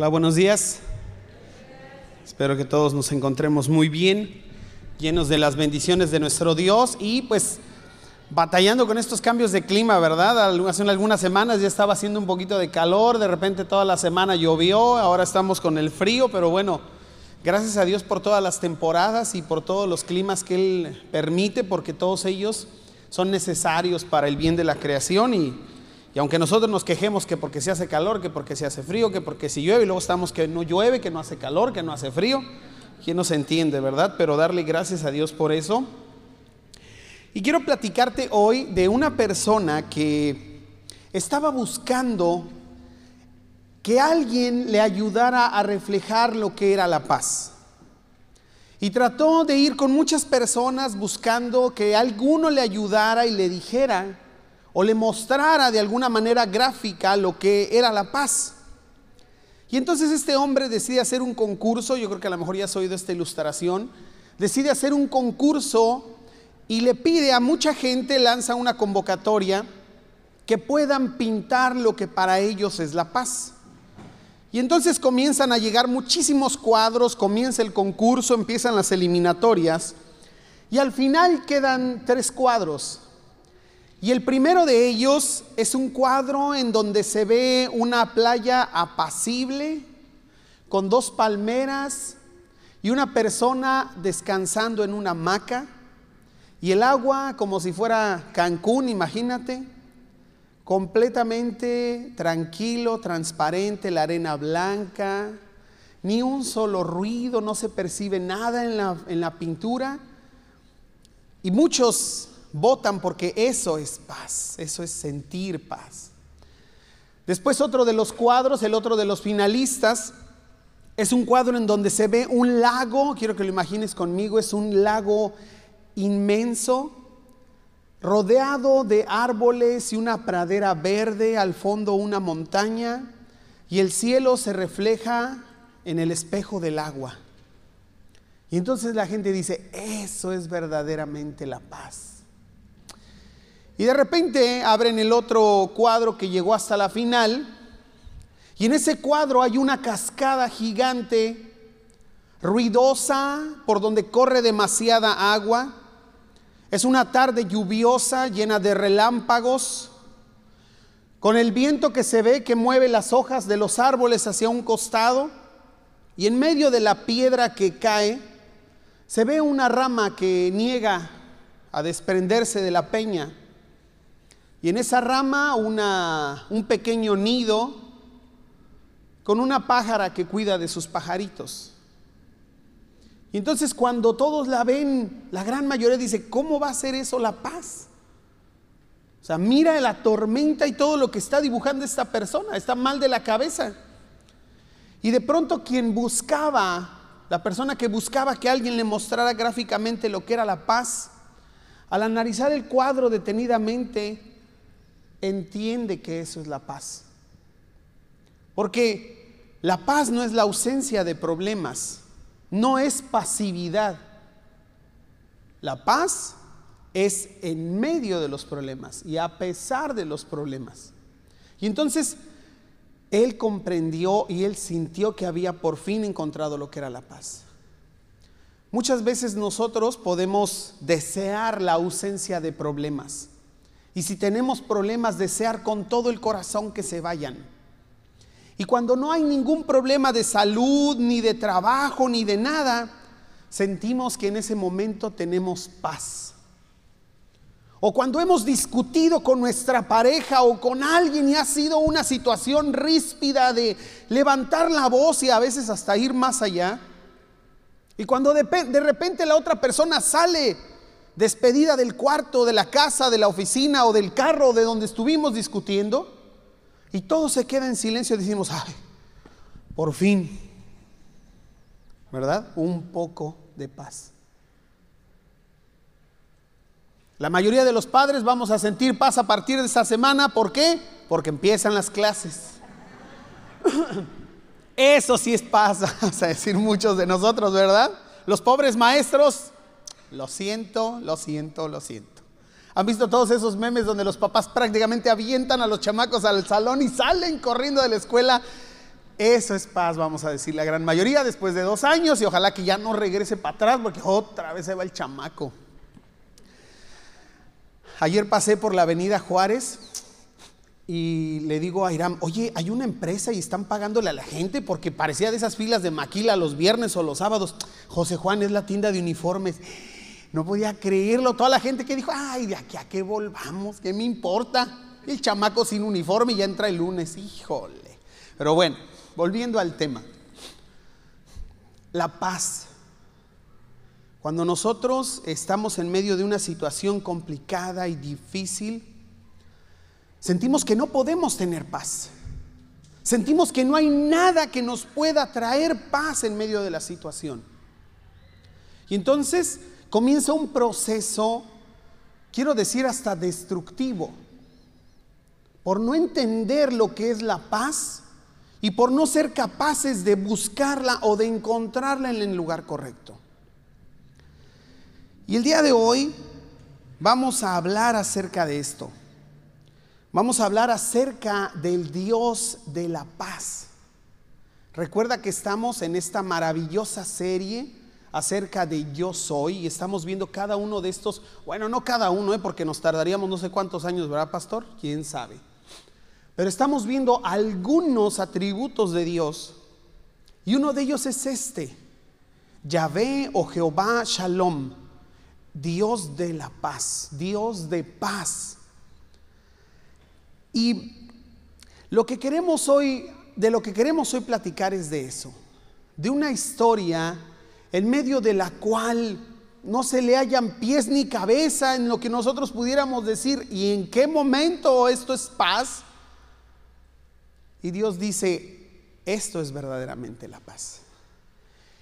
Hola, buenos días. Espero que todos nos encontremos muy bien, llenos de las bendiciones de nuestro Dios y pues batallando con estos cambios de clima, ¿verdad? Hace algunas semanas ya estaba haciendo un poquito de calor, de repente toda la semana llovió, ahora estamos con el frío, pero bueno, gracias a Dios por todas las temporadas y por todos los climas que Él permite, porque todos ellos son necesarios para el bien de la creación y y aunque nosotros nos quejemos que porque se hace calor, que porque se hace frío, que porque si llueve, y luego estamos que no llueve, que no hace calor, que no hace frío, ¿quién nos entiende, verdad? Pero darle gracias a Dios por eso. Y quiero platicarte hoy de una persona que estaba buscando que alguien le ayudara a reflejar lo que era la paz. Y trató de ir con muchas personas buscando que alguno le ayudara y le dijera o le mostrara de alguna manera gráfica lo que era la paz. Y entonces este hombre decide hacer un concurso, yo creo que a lo mejor ya has oído esta ilustración, decide hacer un concurso y le pide a mucha gente, lanza una convocatoria, que puedan pintar lo que para ellos es la paz. Y entonces comienzan a llegar muchísimos cuadros, comienza el concurso, empiezan las eliminatorias y al final quedan tres cuadros. Y el primero de ellos es un cuadro en donde se ve una playa apacible, con dos palmeras y una persona descansando en una hamaca. Y el agua como si fuera Cancún, imagínate, completamente tranquilo, transparente, la arena blanca, ni un solo ruido, no se percibe nada en la, en la pintura. Y muchos votan porque eso es paz, eso es sentir paz. Después otro de los cuadros, el otro de los finalistas, es un cuadro en donde se ve un lago, quiero que lo imagines conmigo, es un lago inmenso, rodeado de árboles y una pradera verde, al fondo una montaña, y el cielo se refleja en el espejo del agua. Y entonces la gente dice, eso es verdaderamente la paz. Y de repente abren el otro cuadro que llegó hasta la final. Y en ese cuadro hay una cascada gigante, ruidosa, por donde corre demasiada agua. Es una tarde lluviosa, llena de relámpagos, con el viento que se ve que mueve las hojas de los árboles hacia un costado. Y en medio de la piedra que cae, se ve una rama que niega a desprenderse de la peña. Y en esa rama una, un pequeño nido con una pájara que cuida de sus pajaritos. Y entonces cuando todos la ven, la gran mayoría dice, ¿cómo va a ser eso la paz? O sea, mira la tormenta y todo lo que está dibujando esta persona, está mal de la cabeza. Y de pronto quien buscaba, la persona que buscaba que alguien le mostrara gráficamente lo que era la paz, al analizar el cuadro detenidamente, entiende que eso es la paz. Porque la paz no es la ausencia de problemas, no es pasividad. La paz es en medio de los problemas y a pesar de los problemas. Y entonces él comprendió y él sintió que había por fin encontrado lo que era la paz. Muchas veces nosotros podemos desear la ausencia de problemas y si tenemos problemas, desear con todo el corazón que se vayan. Y cuando no hay ningún problema de salud, ni de trabajo, ni de nada, sentimos que en ese momento tenemos paz. O cuando hemos discutido con nuestra pareja o con alguien y ha sido una situación ríspida de levantar la voz y a veces hasta ir más allá. Y cuando de, de repente la otra persona sale despedida del cuarto, de la casa, de la oficina o del carro de donde estuvimos discutiendo, y todo se queda en silencio, decimos, ay, por fin, ¿verdad? Un poco de paz. La mayoría de los padres vamos a sentir paz a partir de esta semana, ¿por qué? Porque empiezan las clases. Eso sí es paz, vamos a decir muchos de nosotros, ¿verdad? Los pobres maestros lo siento, lo siento, lo siento. ¿Han visto todos esos memes donde los papás prácticamente avientan a los chamacos al salón y salen corriendo de la escuela? Eso es paz, vamos a decir, la gran mayoría después de dos años y ojalá que ya no regrese para atrás porque otra vez se va el chamaco. Ayer pasé por la avenida Juárez y le digo a Irán, oye, hay una empresa y están pagándole a la gente porque parecía de esas filas de maquila los viernes o los sábados. José Juan es la tienda de uniformes. No podía creerlo. Toda la gente que dijo, ay, de aquí a qué volvamos, ¿qué me importa? El chamaco sin uniforme ya entra el lunes, híjole. Pero bueno, volviendo al tema. La paz. Cuando nosotros estamos en medio de una situación complicada y difícil, sentimos que no podemos tener paz. Sentimos que no hay nada que nos pueda traer paz en medio de la situación. Y entonces comienza un proceso, quiero decir, hasta destructivo, por no entender lo que es la paz y por no ser capaces de buscarla o de encontrarla en el lugar correcto. Y el día de hoy vamos a hablar acerca de esto. Vamos a hablar acerca del Dios de la paz. Recuerda que estamos en esta maravillosa serie acerca de yo soy y estamos viendo cada uno de estos, bueno, no cada uno, ¿eh? porque nos tardaríamos no sé cuántos años, ¿verdad, pastor? ¿Quién sabe? Pero estamos viendo algunos atributos de Dios y uno de ellos es este, Yahvé o Jehová Shalom, Dios de la paz, Dios de paz. Y lo que queremos hoy, de lo que queremos hoy platicar es de eso, de una historia en medio de la cual no se le hallan pies ni cabeza en lo que nosotros pudiéramos decir, ¿y en qué momento esto es paz? Y Dios dice, esto es verdaderamente la paz.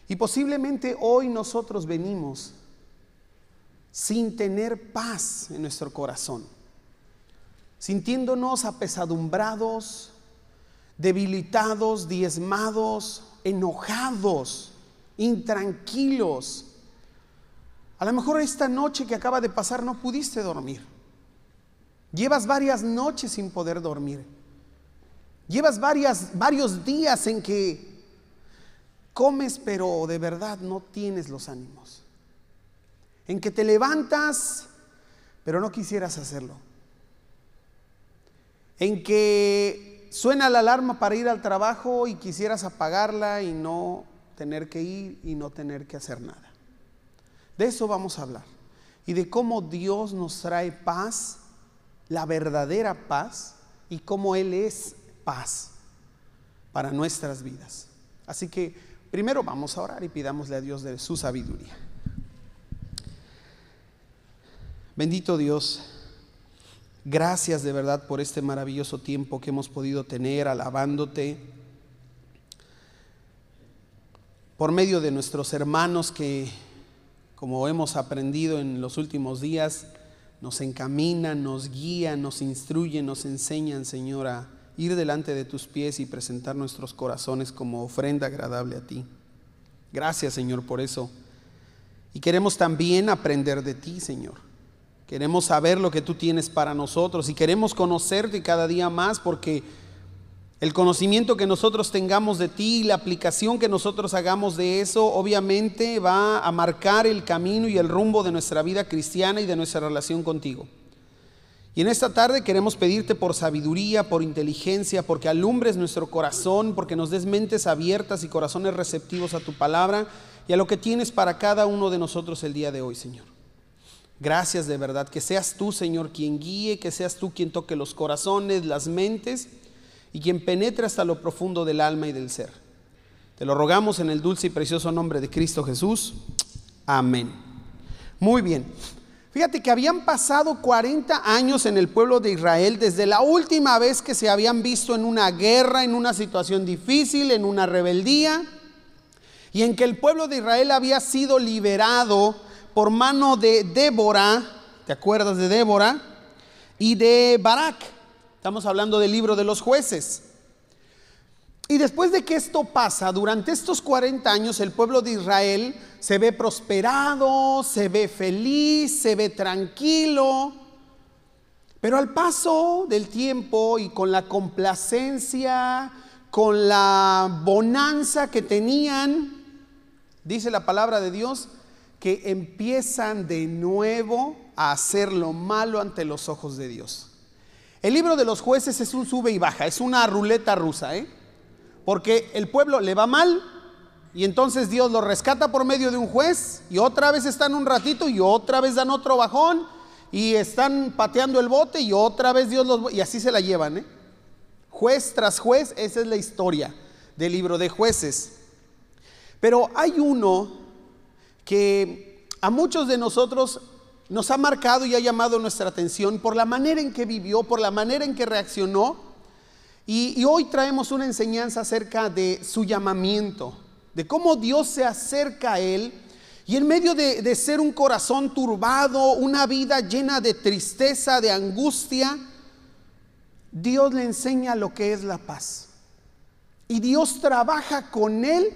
Y posiblemente hoy nosotros venimos sin tener paz en nuestro corazón, sintiéndonos apesadumbrados, debilitados, diezmados, enojados intranquilos. A lo mejor esta noche que acaba de pasar no pudiste dormir. Llevas varias noches sin poder dormir. Llevas varias, varios días en que comes pero de verdad no tienes los ánimos. En que te levantas pero no quisieras hacerlo. En que suena la alarma para ir al trabajo y quisieras apagarla y no tener que ir y no tener que hacer nada. De eso vamos a hablar. Y de cómo Dios nos trae paz, la verdadera paz, y cómo Él es paz para nuestras vidas. Así que primero vamos a orar y pidámosle a Dios de su sabiduría. Bendito Dios, gracias de verdad por este maravilloso tiempo que hemos podido tener alabándote por medio de nuestros hermanos que, como hemos aprendido en los últimos días, nos encaminan, nos guían, nos instruyen, nos enseñan, Señor, a ir delante de tus pies y presentar nuestros corazones como ofrenda agradable a ti. Gracias, Señor, por eso. Y queremos también aprender de ti, Señor. Queremos saber lo que tú tienes para nosotros y queremos conocerte cada día más porque el conocimiento que nosotros tengamos de ti y la aplicación que nosotros hagamos de eso obviamente va a marcar el camino y el rumbo de nuestra vida cristiana y de nuestra relación contigo. Y en esta tarde queremos pedirte por sabiduría, por inteligencia, porque alumbres nuestro corazón, porque nos des mentes abiertas y corazones receptivos a tu palabra y a lo que tienes para cada uno de nosotros el día de hoy, Señor. Gracias de verdad, que seas tú, Señor, quien guíe, que seas tú quien toque los corazones, las mentes y quien penetra hasta lo profundo del alma y del ser. Te lo rogamos en el dulce y precioso nombre de Cristo Jesús. Amén. Muy bien. Fíjate que habían pasado 40 años en el pueblo de Israel desde la última vez que se habían visto en una guerra, en una situación difícil, en una rebeldía, y en que el pueblo de Israel había sido liberado por mano de Débora, ¿te acuerdas de Débora? Y de Barak. Estamos hablando del libro de los jueces. Y después de que esto pasa, durante estos 40 años el pueblo de Israel se ve prosperado, se ve feliz, se ve tranquilo. Pero al paso del tiempo y con la complacencia, con la bonanza que tenían, dice la palabra de Dios, que empiezan de nuevo a hacer lo malo ante los ojos de Dios. El libro de los jueces es un sube y baja, es una ruleta rusa, ¿eh? Porque el pueblo le va mal y entonces Dios lo rescata por medio de un juez y otra vez están un ratito y otra vez dan otro bajón y están pateando el bote y otra vez Dios los... y así se la llevan, ¿eh? Juez tras juez, esa es la historia del libro de jueces. Pero hay uno que a muchos de nosotros nos ha marcado y ha llamado nuestra atención por la manera en que vivió, por la manera en que reaccionó. Y, hoy traemos una enseñanza acerca de su llamamiento, de cómo Dios se acerca a él. Y en medio de, ser un corazón turbado, una vida llena de tristeza, de angustia, Dios le enseña lo que es la paz. Y Dios trabaja con él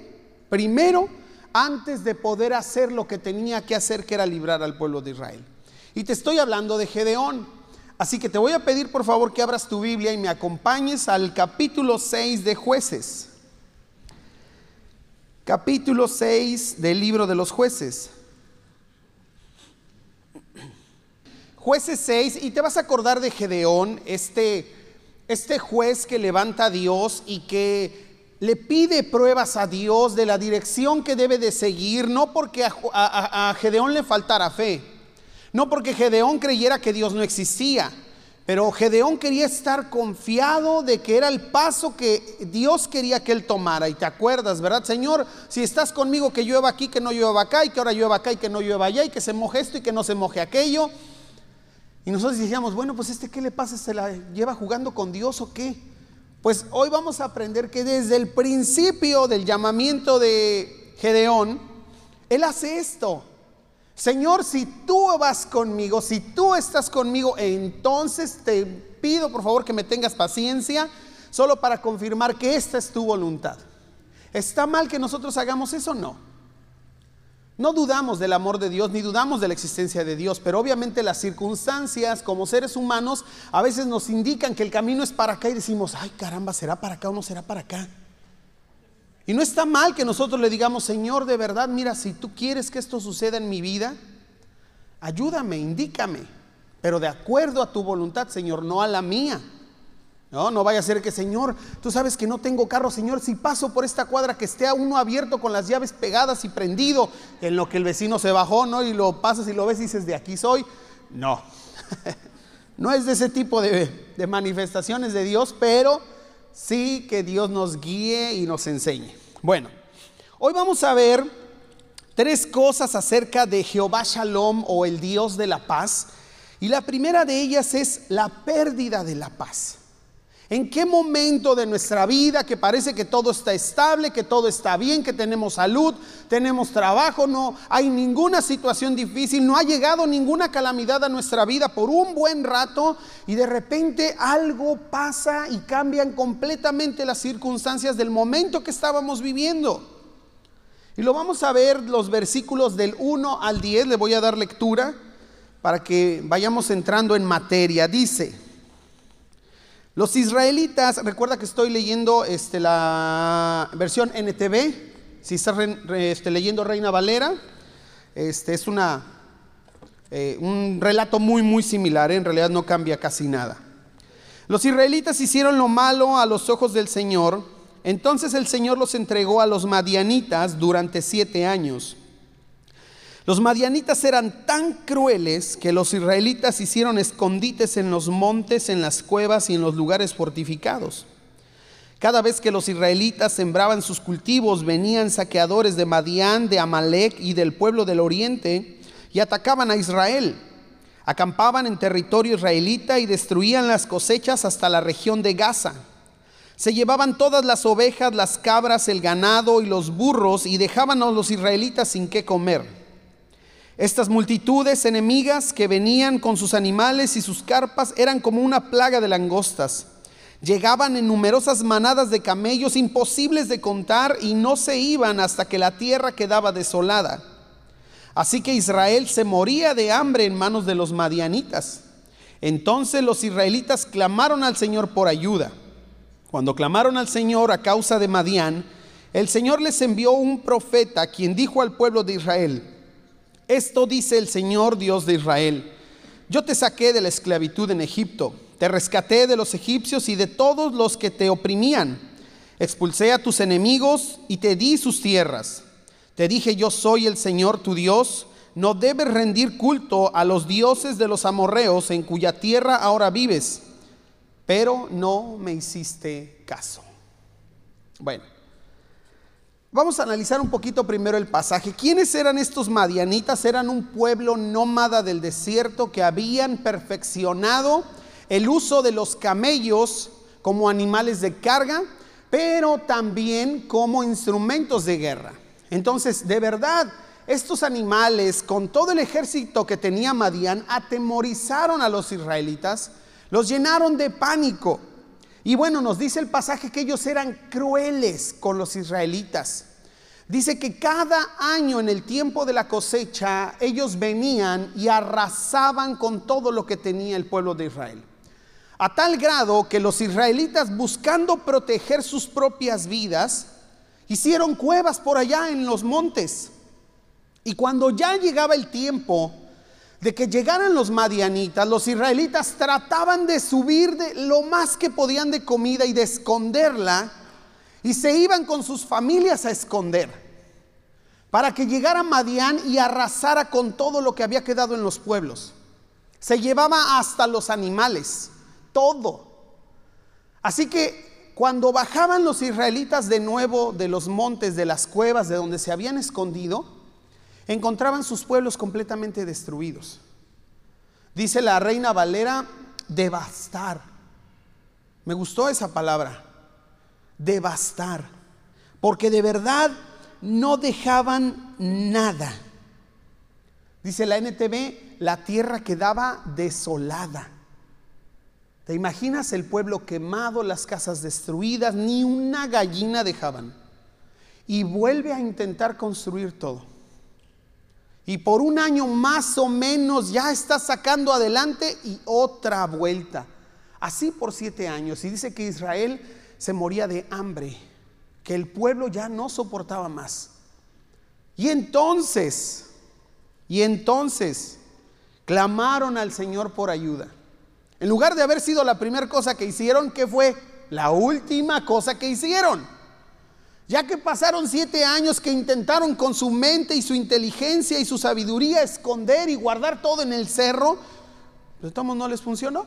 primero antes de poder hacer lo que tenía que hacer, que era librar al pueblo de Israel. Y te estoy hablando de Gedeón. Así que te voy a pedir por favor que abras tu Biblia y me acompañes al capítulo 6 de jueces. Capítulo 6 del libro de los jueces. Jueces 6, y te vas a acordar de Gedeón, este, este juez que levanta a Dios y que le pide pruebas a Dios de la dirección que debe de seguir, no porque a, Gedeón le faltara fe, no porque Gedeón creyera que Dios no existía, pero Gedeón quería estar confiado de que era el paso que Dios quería que él tomara. Y te acuerdas, ¿verdad, Señor? Si estás conmigo, que llueva aquí, que no llueva acá, y que ahora llueva acá y que no llueva allá, y que se moje esto y que no se moje aquello. Y nosotros decíamos, bueno, pues este, ¿qué le pasa? ¿Se la lleva jugando con Dios o qué? Pues hoy vamos a aprender que desde el principio del llamamiento de Gedeón, él hace esto. Señor, si tú vas conmigo, si tú estás conmigo, entonces te pido por favor que me tengas paciencia, solo para confirmar que esta es tu voluntad. ¿Está mal que nosotros hagamos eso? No. No dudamos del amor de Dios ni dudamos de la existencia de Dios, pero obviamente las circunstancias como seres humanos a veces nos indican que el camino es para acá y decimos, ay caramba, ¿será para acá o no será para acá? Y no está mal que nosotros le digamos, Señor, de verdad, mira, si tú quieres que esto suceda en mi vida, ayúdame, indícame, pero de acuerdo a tu voluntad, Señor, no a la mía. No, no vaya a ser que, Señor, tú sabes que no tengo carro, Señor, si paso por esta cuadra que esté a uno abierto con las llaves pegadas y prendido, en lo que el vecino se bajó, ¿no? Y lo pasas y lo ves y dices, de aquí soy. No, no es de ese tipo de, de manifestaciones de Dios, pero sí que Dios nos guíe y nos enseñe. Bueno, hoy vamos a ver tres cosas acerca de Jehová Shalom o el Dios de la paz. Y la primera de ellas es la pérdida de la paz. ¿En qué momento de nuestra vida que parece que todo está estable, que todo está bien, que tenemos salud, tenemos trabajo, no hay ninguna situación difícil, no ha llegado ninguna calamidad a nuestra vida por un buen rato y de repente algo pasa y cambian completamente las circunstancias del momento que estábamos viviendo? Y lo vamos a ver los versículos del 1 al 10, le voy a dar lectura para que vayamos entrando en materia. Dice, los israelitas, recuerda que estoy leyendo este, la versión NTV, si estás este, leyendo Reina Valera, este, es eh, un relato muy, muy similar, ¿eh? en realidad no cambia casi nada. Los israelitas hicieron lo malo a los ojos del Señor, entonces el Señor los entregó a los madianitas durante siete años. Los madianitas eran tan crueles que los israelitas hicieron escondites en los montes, en las cuevas y en los lugares fortificados. Cada vez que los israelitas sembraban sus cultivos, venían saqueadores de Madián, de Amalek y del pueblo del oriente y atacaban a Israel. Acampaban en territorio israelita y destruían las cosechas hasta la región de Gaza. Se llevaban todas las ovejas, las cabras, el ganado y los burros y dejaban a los israelitas sin qué comer. Estas multitudes enemigas que venían con sus animales y sus carpas eran como una plaga de langostas. Llegaban en numerosas manadas de camellos imposibles de contar y no se iban hasta que la tierra quedaba desolada. Así que Israel se moría de hambre en manos de los madianitas. Entonces los israelitas clamaron al Señor por ayuda. Cuando clamaron al Señor a causa de Madián, el Señor les envió un profeta quien dijo al pueblo de Israel, esto dice el Señor Dios de Israel, yo te saqué de la esclavitud en Egipto, te rescaté de los egipcios y de todos los que te oprimían, expulsé a tus enemigos y te di sus tierras. Te dije, yo soy el Señor tu Dios, no debes rendir culto a los dioses de los amorreos en cuya tierra ahora vives pero no me hiciste caso. Bueno, vamos a analizar un poquito primero el pasaje. ¿Quiénes eran estos madianitas? Eran un pueblo nómada del desierto que habían perfeccionado el uso de los camellos como animales de carga, pero también como instrumentos de guerra. Entonces, de verdad, estos animales, con todo el ejército que tenía Madián, atemorizaron a los israelitas los llenaron de pánico. Y bueno, nos dice el pasaje que ellos eran crueles con los israelitas. Dice que cada año en el tiempo de la cosecha ellos venían y arrasaban con todo lo que tenía el pueblo de Israel. A tal grado que los israelitas buscando proteger sus propias vidas, hicieron cuevas por allá en los montes. Y cuando ya llegaba el tiempo de que llegaran los madianitas, los israelitas trataban de subir de lo más que podían de comida y de esconderla, y se iban con sus familias a esconder, para que llegara Madián y arrasara con todo lo que había quedado en los pueblos. Se llevaba hasta los animales, todo. Así que cuando bajaban los israelitas de nuevo de los montes, de las cuevas de donde se habían escondido, encontraban sus pueblos completamente destruidos. Dice la reina Valera, devastar. Me gustó esa palabra, devastar, porque de verdad no dejaban nada. Dice la NTV, la tierra quedaba desolada. ¿Te imaginas el pueblo quemado, las casas destruidas, ni una gallina dejaban? Y vuelve a intentar construir todo y por un año más o menos ya está sacando adelante y otra vuelta. Así por siete años. Y dice que Israel se moría de hambre, que el pueblo ya no soportaba más. Y entonces, y entonces, clamaron al Señor por ayuda. En lugar de haber sido la primera cosa que hicieron, ¿qué fue? La última cosa que hicieron. Ya que pasaron siete años que intentaron con su mente y su inteligencia y su sabiduría esconder y guardar todo en el cerro, pero todos no les funcionó.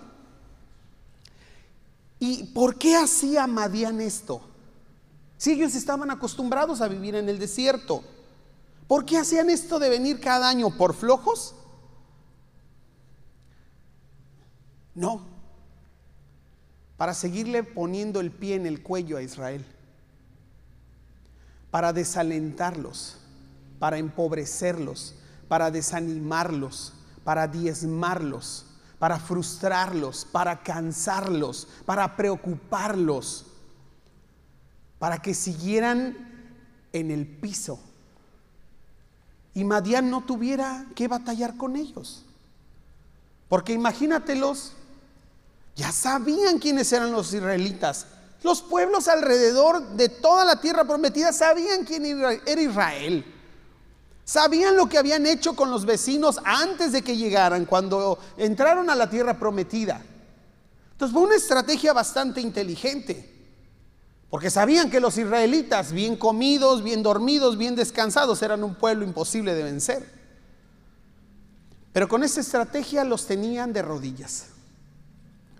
¿Y por qué hacía Madián esto? Si ellos estaban acostumbrados a vivir en el desierto, ¿por qué hacían esto de venir cada año? ¿Por flojos? No, para seguirle poniendo el pie en el cuello a Israel para desalentarlos, para empobrecerlos, para desanimarlos, para diezmarlos, para frustrarlos, para cansarlos, para preocuparlos, para que siguieran en el piso. Y Madián no tuviera que batallar con ellos. Porque imagínatelos, ya sabían quiénes eran los israelitas, los pueblos alrededor de toda la tierra prometida sabían quién era Israel. Sabían lo que habían hecho con los vecinos antes de que llegaran, cuando entraron a la tierra prometida. Entonces fue una estrategia bastante inteligente, porque sabían que los israelitas, bien comidos, bien dormidos, bien descansados, eran un pueblo imposible de vencer. Pero con esa estrategia los tenían de rodillas.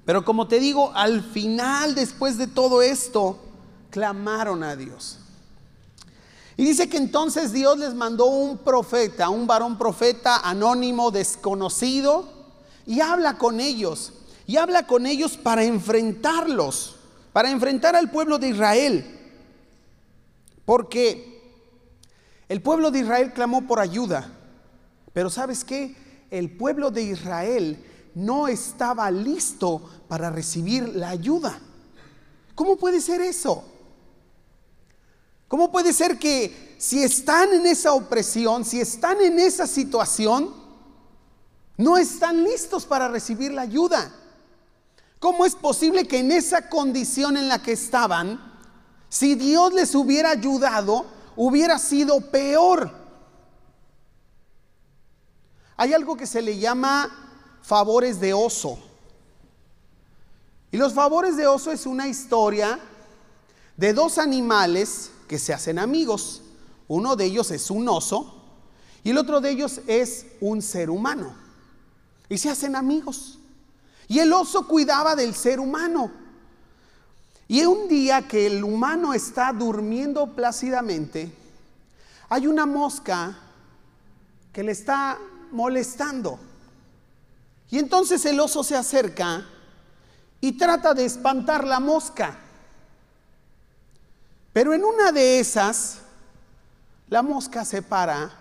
Pero como te digo, al final, después de todo esto, clamaron a Dios. Y dice que entonces Dios les mandó un profeta, un varón profeta anónimo, desconocido, y habla con ellos. Y habla con ellos para enfrentarlos, para enfrentar al pueblo de Israel. Porque el pueblo de Israel clamó por ayuda. Pero ¿sabes qué? El pueblo de Israel no estaba listo para recibir la ayuda. ¿Cómo puede ser eso? ¿Cómo puede ser que si están en esa opresión, si están en esa situación, no están listos para recibir la ayuda? ¿Cómo es posible que en esa condición en la que estaban, si Dios les hubiera ayudado, hubiera sido peor? Hay algo que se le llama favores de oso. Y los favores de oso es una historia de dos animales que se hacen amigos. Uno de ellos es un oso y el otro de ellos es un ser humano. Y se hacen amigos. Y el oso cuidaba del ser humano. Y un día que el humano está durmiendo plácidamente, hay una mosca que le está molestando. Y entonces el oso se acerca y trata de espantar la mosca. Pero en una de esas, la mosca se para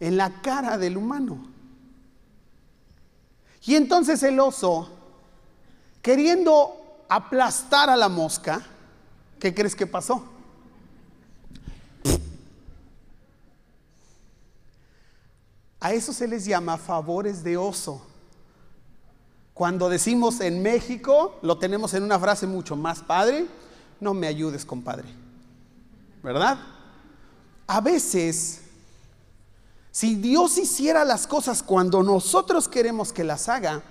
en la cara del humano. Y entonces el oso, queriendo aplastar a la mosca, ¿qué crees que pasó? A eso se les llama favores de oso. Cuando decimos en México, lo tenemos en una frase mucho más padre, no me ayudes, compadre. ¿Verdad? A veces, si Dios hiciera las cosas cuando nosotros queremos que las haga,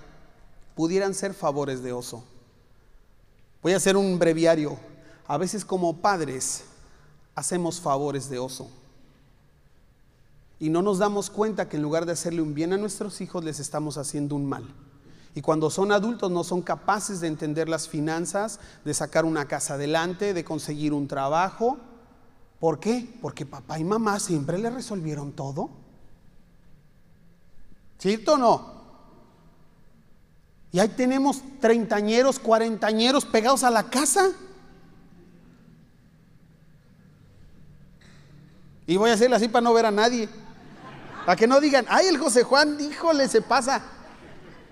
pudieran ser favores de oso. Voy a hacer un breviario. A veces como padres hacemos favores de oso. Y no nos damos cuenta que en lugar de hacerle un bien a nuestros hijos, les estamos haciendo un mal. Y cuando son adultos no son capaces de entender las finanzas, de sacar una casa adelante, de conseguir un trabajo. ¿Por qué? Porque papá y mamá siempre le resolvieron todo. ¿Cierto o no? Y ahí tenemos treintañeros, cuarentañeros pegados a la casa. Y voy a hacerle así para no ver a nadie. Para que no digan, ay, el José Juan, híjole, se pasa.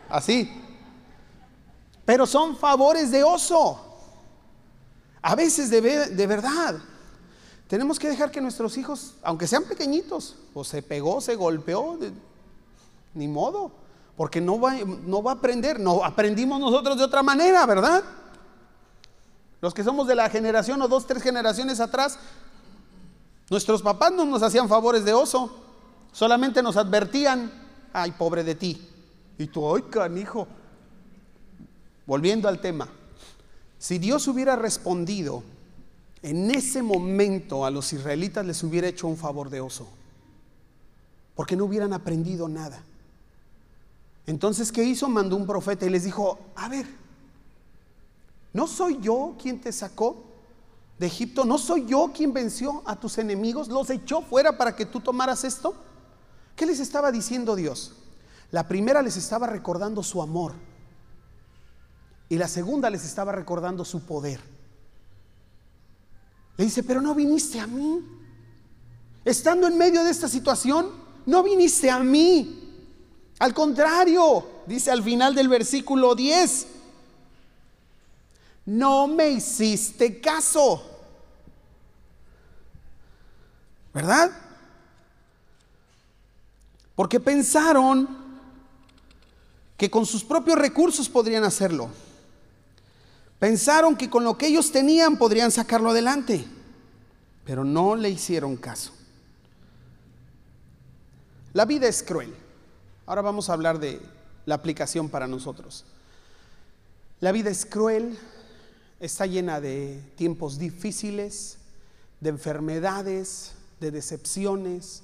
Así. Pero son favores de oso. A veces de, de verdad. Tenemos que dejar que nuestros hijos, aunque sean pequeñitos, o se pegó, se golpeó, ni modo, porque no va, no va a aprender, no aprendimos nosotros de otra manera, ¿verdad? Los que somos de la generación o dos, tres generaciones atrás, nuestros papás no nos hacían favores de oso, solamente nos advertían, ay, pobre de ti, y tú, ay, canijo. Volviendo al tema, si Dios hubiera respondido en ese momento a los israelitas, les hubiera hecho un favor de oso, porque no hubieran aprendido nada. Entonces, ¿qué hizo? Mandó un profeta y les dijo, a ver, ¿no soy yo quien te sacó de Egipto? ¿No soy yo quien venció a tus enemigos? ¿Los echó fuera para que tú tomaras esto? ¿Qué les estaba diciendo Dios? La primera les estaba recordando su amor y la segunda les estaba recordando su poder. Le dice, pero no viniste a mí. Estando en medio de esta situación, no viniste a mí. Al contrario, dice al final del versículo 10, no me hiciste caso. ¿Verdad? Porque pensaron que con sus propios recursos podrían hacerlo. Pensaron que con lo que ellos tenían podrían sacarlo adelante, pero no le hicieron caso. La vida es cruel. Ahora vamos a hablar de la aplicación para nosotros. La vida es cruel, está llena de tiempos difíciles, de enfermedades, de decepciones,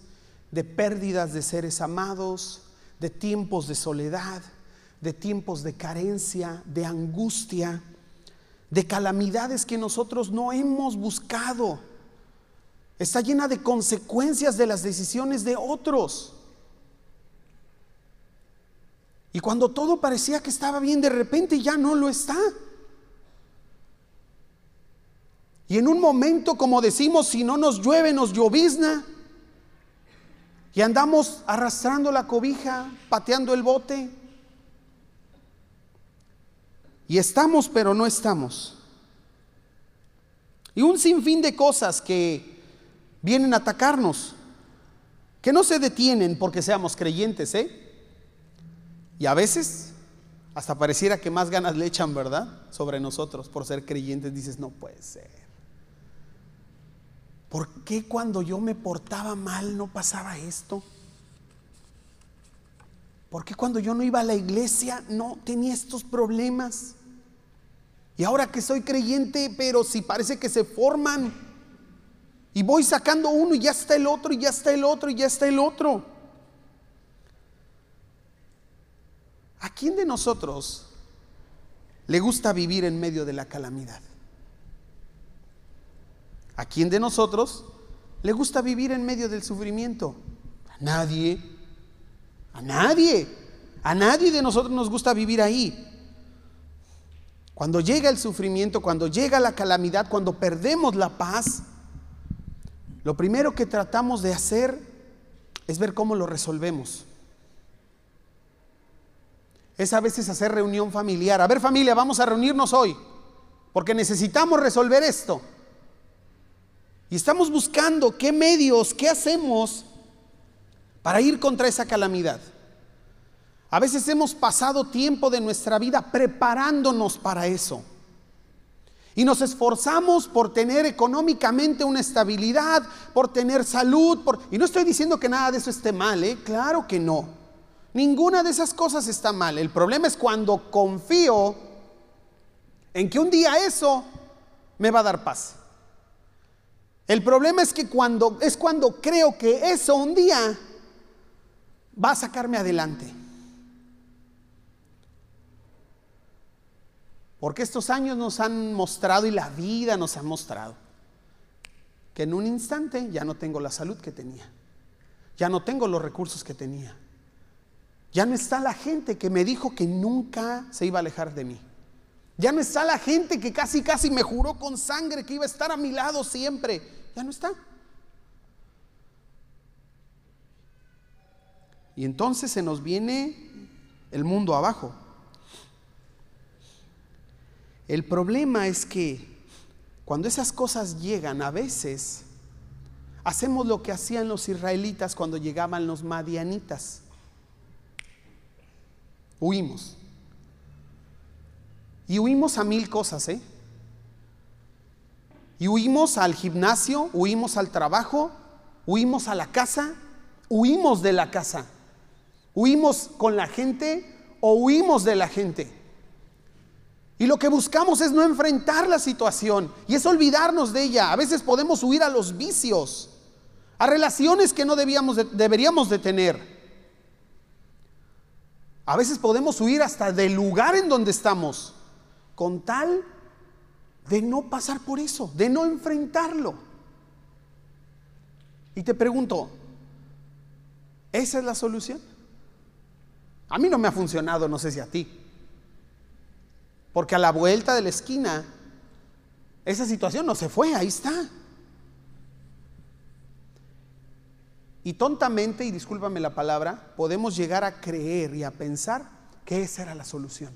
de pérdidas de seres amados, de tiempos de soledad, de tiempos de carencia, de angustia, de calamidades que nosotros no hemos buscado. Está llena de consecuencias de las decisiones de otros. Y cuando todo parecía que estaba bien, de repente ya no lo está. Y en un momento, como decimos, si no nos llueve, nos llovizna. Y andamos arrastrando la cobija, pateando el bote. Y estamos, pero no estamos. Y un sinfín de cosas que vienen a atacarnos, que no se detienen porque seamos creyentes, ¿eh? Y a veces Hasta pareciera que más ganas le echan, ¿verdad? Sobre nosotros por ser creyentes. Dices, no puede ser. ¿Por qué cuando yo me portaba mal no pasaba esto? ¿Por qué cuando yo no iba a la iglesia no tenía estos problemas? Y ahora que soy creyente, pero si parece que se forman y voy sacando uno y ya está el otro y ya está el otro y ya está el otro. ¿A quién de nosotros le gusta vivir en medio de la calamidad? ¿A quién de nosotros le gusta vivir en medio del sufrimiento? A nadie. A nadie. A nadie de nosotros nos gusta vivir ahí. Cuando llega el sufrimiento, cuando llega la calamidad, cuando perdemos la paz, lo primero que tratamos de hacer es ver cómo lo resolvemos es a veces hacer reunión familiar. A ver familia, vamos a reunirnos hoy, porque necesitamos resolver esto. Y estamos buscando qué medios, qué hacemos para ir contra esa calamidad. A veces hemos pasado tiempo de nuestra vida preparándonos para eso. Y nos esforzamos por tener económicamente una estabilidad, por tener salud. Por... Y no estoy diciendo que nada de eso esté mal, ¿eh? claro que no. Ninguna de esas cosas está mal. El problema es cuando confío en que un día eso me va a dar paz. El problema es que cuando es cuando creo que eso un día va a sacarme adelante. Porque estos años nos han mostrado y la vida nos ha mostrado que en un instante ya no tengo la salud que tenía. Ya no tengo los recursos que tenía. Ya no está la gente que me dijo que nunca se iba a alejar de mí. Ya no está la gente que casi, casi me juró con sangre que iba a estar a mi lado siempre. Ya no está. Y entonces se nos viene el mundo abajo. El problema es que cuando esas cosas llegan, a veces hacemos lo que hacían los israelitas cuando llegaban los madianitas huimos. Y huimos a mil cosas, ¿eh? Y huimos al gimnasio, huimos al trabajo, huimos a la casa, huimos de la casa. Huimos con la gente o huimos de la gente. Y lo que buscamos es no enfrentar la situación y es olvidarnos de ella. A veces podemos huir a los vicios, a relaciones que no deberíamos de tener. A veces podemos huir hasta del lugar en donde estamos, con tal de no pasar por eso, de no enfrentarlo. Y te pregunto, ¿esa es la solución? A mí no me ha funcionado, no sé si a ti. Porque a la vuelta de la esquina, esa situación no se fue, ahí está. Y tontamente, y discúlpame la palabra, podemos llegar a creer y a pensar que esa era la solución.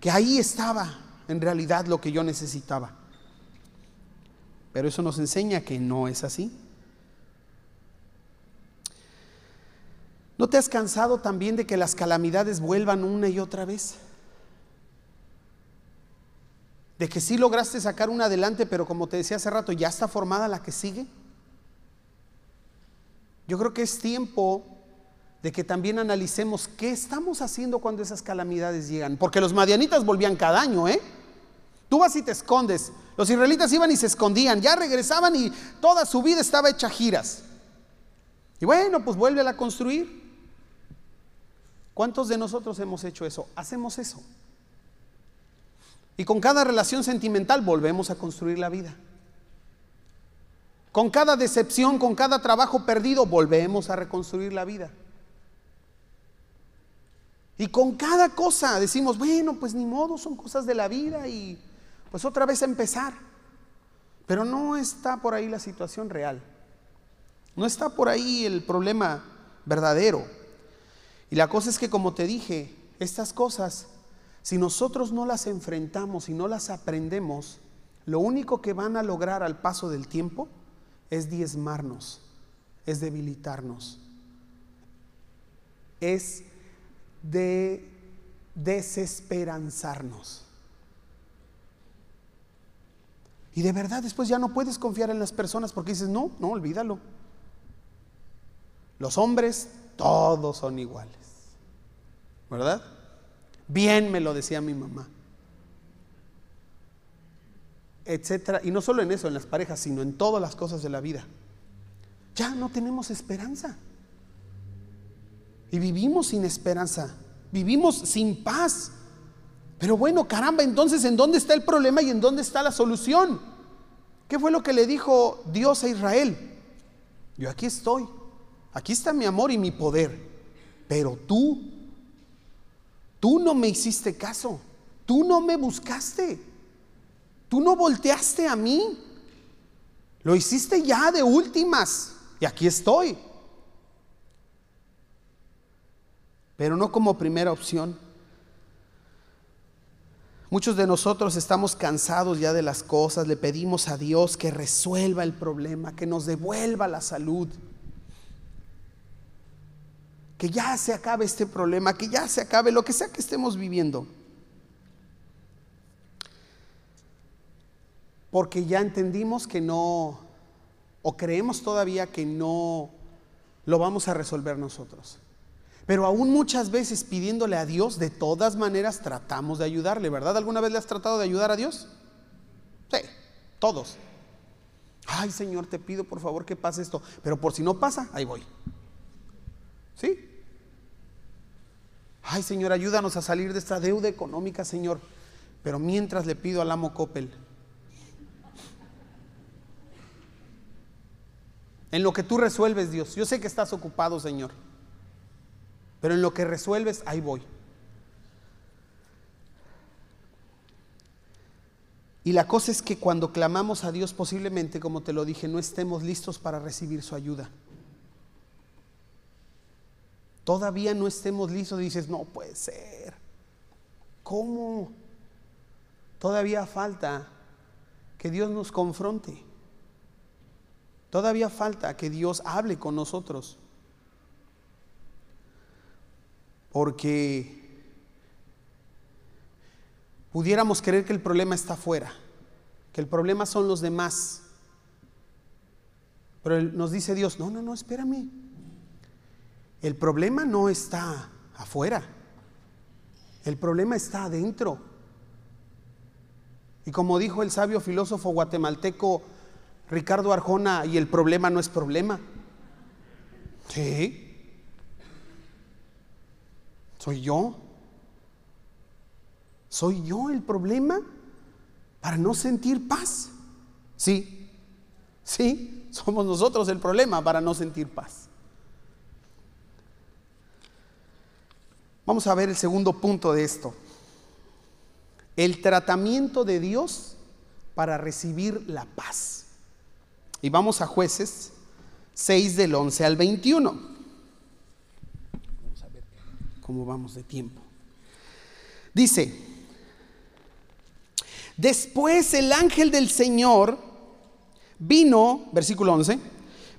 Que ahí estaba en realidad lo que yo necesitaba. Pero eso nos enseña que no es así. ¿No te has cansado también de que las calamidades vuelvan una y otra vez? de que sí lograste sacar una adelante, pero como te decía hace rato, ya está formada la que sigue. Yo creo que es tiempo de que también analicemos qué estamos haciendo cuando esas calamidades llegan, porque los madianitas volvían cada año, ¿eh? Tú vas y te escondes. Los israelitas iban y se escondían, ya regresaban y toda su vida estaba hecha giras. Y bueno, pues vuelve a construir. ¿Cuántos de nosotros hemos hecho eso? Hacemos eso. Y con cada relación sentimental volvemos a construir la vida. Con cada decepción, con cada trabajo perdido, volvemos a reconstruir la vida. Y con cada cosa decimos, bueno, pues ni modo, son cosas de la vida y pues otra vez empezar. Pero no está por ahí la situación real. No está por ahí el problema verdadero. Y la cosa es que, como te dije, estas cosas si nosotros no las enfrentamos y no las aprendemos, lo único que van a lograr al paso del tiempo es diezmarnos, es debilitarnos, es de desesperanzarnos. Y de verdad después ya no puedes confiar en las personas porque dices, no, no, olvídalo. Los hombres todos son iguales. ¿Verdad? Bien me lo decía mi mamá. Etcétera. Y no solo en eso, en las parejas, sino en todas las cosas de la vida. Ya no tenemos esperanza. Y vivimos sin esperanza. Vivimos sin paz. Pero bueno, caramba, entonces ¿en dónde está el problema y en dónde está la solución? ¿Qué fue lo que le dijo Dios a Israel? Yo aquí estoy. Aquí está mi amor y mi poder. Pero tú, tú no me hiciste caso. Tú no me buscaste. Tú no volteaste a mí. Lo hiciste ya de últimas. Y aquí estoy. Pero no como primera opción. Muchos de nosotros estamos cansados ya de las cosas, le pedimos a Dios que resuelva el problema, que nos devuelva la salud, que ya se acabe este problema, que ya se acabe lo que sea que estemos viviendo. Porque ya entendimos que no, o creemos todavía que no lo vamos a resolver nosotros. Pero aún muchas veces pidiéndole a Dios, de todas maneras tratamos de ayudarle, ¿verdad? ¿Alguna vez le has tratado de ayudar a Dios? Sí, todos. Ay, Señor, te pido por favor que pase esto. Pero por si no pasa, ahí voy. ¿Sí? Ay, Señor, ayúdanos a salir de esta deuda económica, Señor. Pero mientras le pido al amo Coppel. En lo que tú resuelves, Dios. Yo sé que estás ocupado, Señor. Pero en lo que resuelves, ahí voy. Y la cosa es que cuando clamamos a Dios, posiblemente, como te lo dije, no estemos listos para recibir su ayuda. Todavía no estemos listos dices, no puede ser. ¿Cómo? Todavía falta que Dios nos confronte. Todavía falta que Dios hable con nosotros porque pudiéramos creer que el problema está afuera, que el problema son los demás. Pero nos dice Dios, no, no, no, espérame. El problema no está afuera, el problema está adentro. Y como dijo el sabio filósofo guatemalteco Ricardo Arjona, y el problema no es problema. Sí, ¿Soy yo? ¿Soy yo el problema para no sentir paz? Sí, sí, somos nosotros el problema para no sentir paz. Vamos a ver el segundo punto de esto. El tratamiento de Dios para recibir la paz. Y vamos a jueces 6 del 11 al 21 cómo vamos de tiempo. Dice, después el ángel del Señor vino, versículo 11,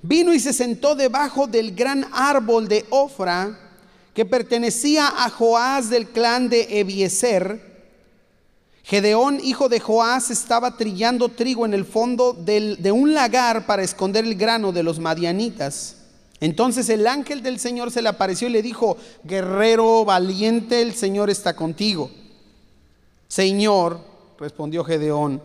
vino y se sentó debajo del gran árbol de Ofra que pertenecía a Joás del clan de Ebiezer. Gedeón, hijo de Joás, estaba trillando trigo en el fondo de un lagar para esconder el grano de los madianitas. Entonces el ángel del Señor se le apareció y le dijo, guerrero valiente, el Señor está contigo. Señor, respondió Gedeón,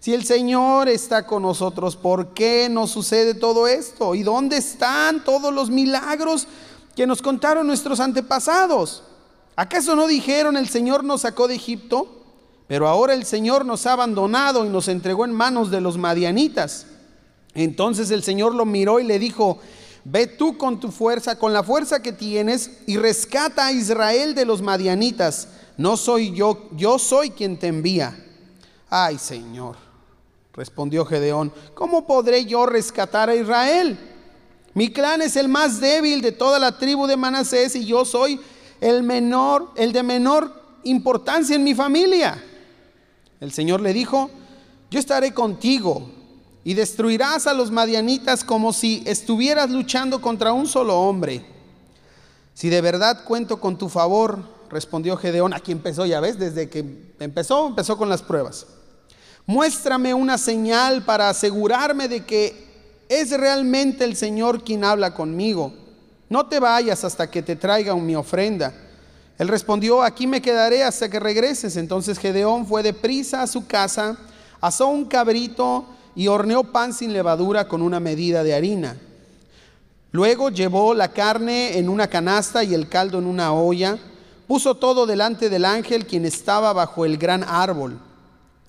si el Señor está con nosotros, ¿por qué nos sucede todo esto? ¿Y dónde están todos los milagros que nos contaron nuestros antepasados? ¿Acaso no dijeron el Señor nos sacó de Egipto? Pero ahora el Señor nos ha abandonado y nos entregó en manos de los madianitas. Entonces el Señor lo miró y le dijo, Ve tú con tu fuerza, con la fuerza que tienes, y rescata a Israel de los madianitas. No soy yo, yo soy quien te envía. Ay, Señor, respondió Gedeón, ¿cómo podré yo rescatar a Israel? Mi clan es el más débil de toda la tribu de Manasés y yo soy el menor, el de menor importancia en mi familia. El Señor le dijo, yo estaré contigo y destruirás a los madianitas como si estuvieras luchando contra un solo hombre. Si de verdad cuento con tu favor, respondió Gedeón, aquí empezó, ya ves, desde que empezó, empezó con las pruebas. Muéstrame una señal para asegurarme de que es realmente el Señor quien habla conmigo. No te vayas hasta que te traiga mi ofrenda. Él respondió, aquí me quedaré hasta que regreses. Entonces Gedeón fue de prisa a su casa, asó un cabrito y horneó pan sin levadura con una medida de harina. Luego llevó la carne en una canasta y el caldo en una olla. Puso todo delante del ángel quien estaba bajo el gran árbol.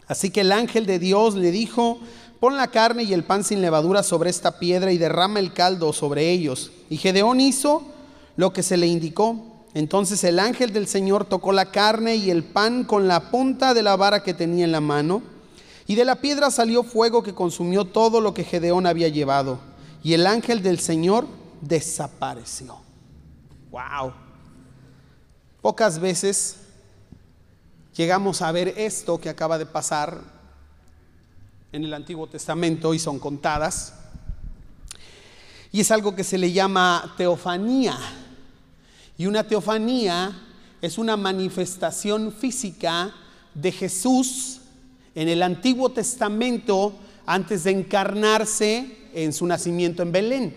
Así que el ángel de Dios le dijo, pon la carne y el pan sin levadura sobre esta piedra y derrama el caldo sobre ellos. Y Gedeón hizo lo que se le indicó. Entonces el ángel del Señor tocó la carne y el pan con la punta de la vara que tenía en la mano, y de la piedra salió fuego que consumió todo lo que Gedeón había llevado, y el ángel del Señor desapareció. Wow. Pocas veces llegamos a ver esto que acaba de pasar en el Antiguo Testamento y son contadas. Y es algo que se le llama teofanía. Y una teofanía es una manifestación física de Jesús en el Antiguo Testamento antes de encarnarse en su nacimiento en Belén.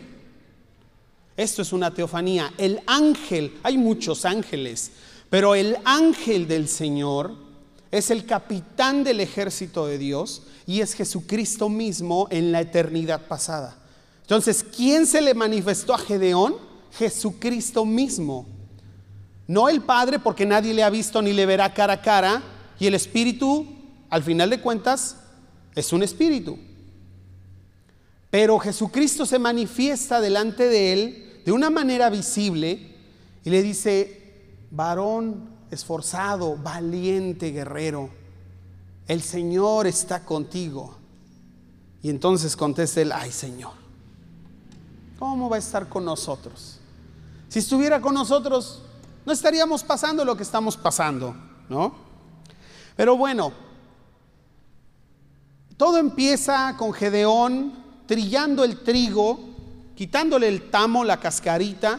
Esto es una teofanía. El ángel, hay muchos ángeles, pero el ángel del Señor es el capitán del ejército de Dios y es Jesucristo mismo en la eternidad pasada. Entonces, ¿quién se le manifestó a Gedeón? Jesucristo mismo. No el Padre porque nadie le ha visto ni le verá cara a cara. Y el Espíritu, al final de cuentas, es un Espíritu. Pero Jesucristo se manifiesta delante de él de una manera visible y le dice, varón esforzado, valiente guerrero, el Señor está contigo. Y entonces contesta él, ay Señor, ¿cómo va a estar con nosotros? Si estuviera con nosotros, no estaríamos pasando lo que estamos pasando, ¿no? Pero bueno, todo empieza con Gedeón trillando el trigo, quitándole el tamo, la cascarita,